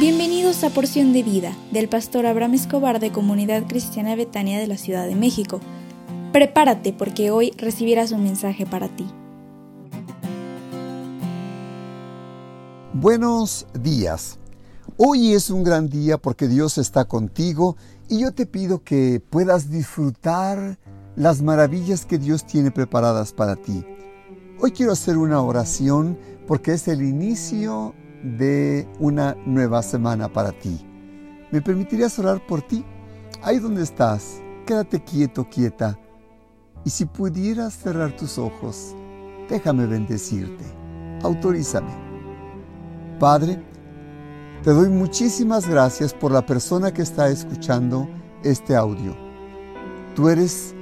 Bienvenidos a Porción de Vida del pastor Abraham Escobar de Comunidad Cristiana Betania de la Ciudad de México. Prepárate porque hoy recibirás un mensaje para ti. Buenos días. Hoy es un gran día porque Dios está contigo y yo te pido que puedas disfrutar las maravillas que Dios tiene preparadas para ti. Hoy quiero hacer una oración porque es el inicio de una nueva semana para ti. ¿Me permitirías orar por ti? Ahí donde estás, quédate quieto, quieta. Y si pudieras cerrar tus ojos, déjame bendecirte. Autorízame. Padre, te doy muchísimas gracias por la persona que está escuchando este audio. Tú eres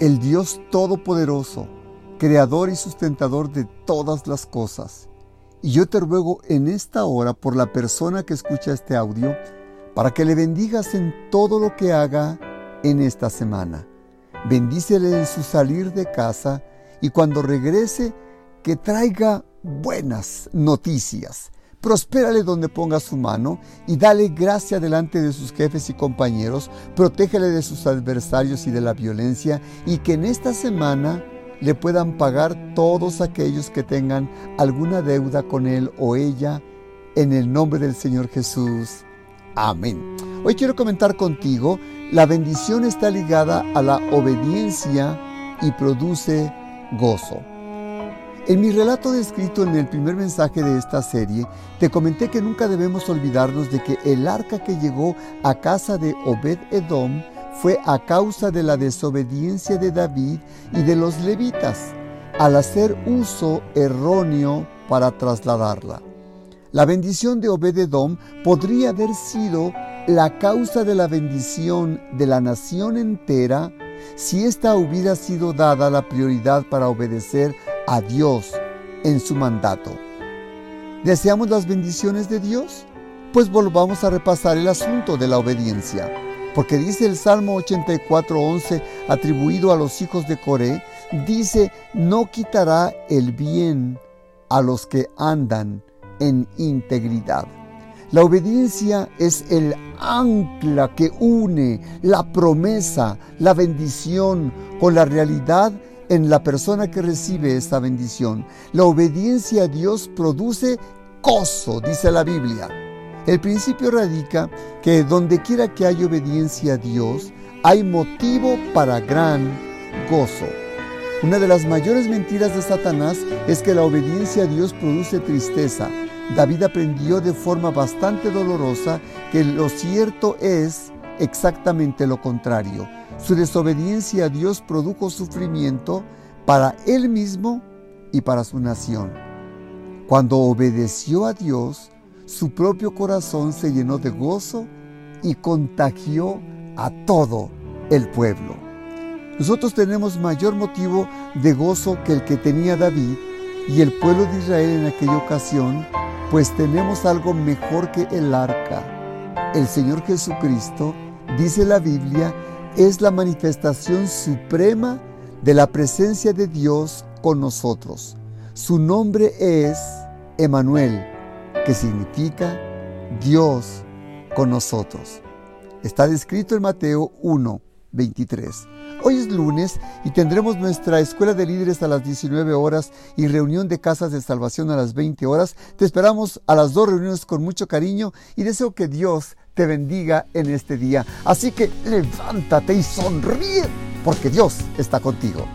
el Dios Todopoderoso, creador y sustentador de todas las cosas. Y yo te ruego en esta hora por la persona que escucha este audio, para que le bendigas en todo lo que haga en esta semana. Bendícele en su salir de casa y cuando regrese, que traiga buenas noticias. Prospérale donde ponga su mano y dale gracia delante de sus jefes y compañeros. Protégele de sus adversarios y de la violencia y que en esta semana le puedan pagar todos aquellos que tengan alguna deuda con él o ella, en el nombre del Señor Jesús. Amén. Hoy quiero comentar contigo, la bendición está ligada a la obediencia y produce gozo. En mi relato descrito en el primer mensaje de esta serie, te comenté que nunca debemos olvidarnos de que el arca que llegó a casa de Obed Edom fue a causa de la desobediencia de David y de los levitas al hacer uso erróneo para trasladarla. La bendición de Obededom podría haber sido la causa de la bendición de la nación entera si ésta hubiera sido dada la prioridad para obedecer a Dios en su mandato. ¿Deseamos las bendiciones de Dios? Pues volvamos a repasar el asunto de la obediencia. Porque dice el Salmo 84:11 atribuido a los hijos de Coré, dice, no quitará el bien a los que andan en integridad. La obediencia es el ancla que une la promesa, la bendición con la realidad en la persona que recibe esta bendición. La obediencia a Dios produce gozo, dice la Biblia. El principio radica que donde quiera que haya obediencia a Dios, hay motivo para gran gozo. Una de las mayores mentiras de Satanás es que la obediencia a Dios produce tristeza. David aprendió de forma bastante dolorosa que lo cierto es exactamente lo contrario. Su desobediencia a Dios produjo sufrimiento para él mismo y para su nación. Cuando obedeció a Dios, su propio corazón se llenó de gozo y contagió a todo el pueblo. Nosotros tenemos mayor motivo de gozo que el que tenía David y el pueblo de Israel en aquella ocasión, pues tenemos algo mejor que el arca. El Señor Jesucristo, dice la Biblia, es la manifestación suprema de la presencia de Dios con nosotros. Su nombre es Emanuel, que significa Dios con nosotros. Está descrito en Mateo 1, 23. Hoy es lunes y tendremos nuestra escuela de líderes a las 19 horas y reunión de casas de salvación a las 20 horas. Te esperamos a las dos reuniones con mucho cariño y deseo que Dios te bendiga en este día. Así que levántate y sonríe porque Dios está contigo.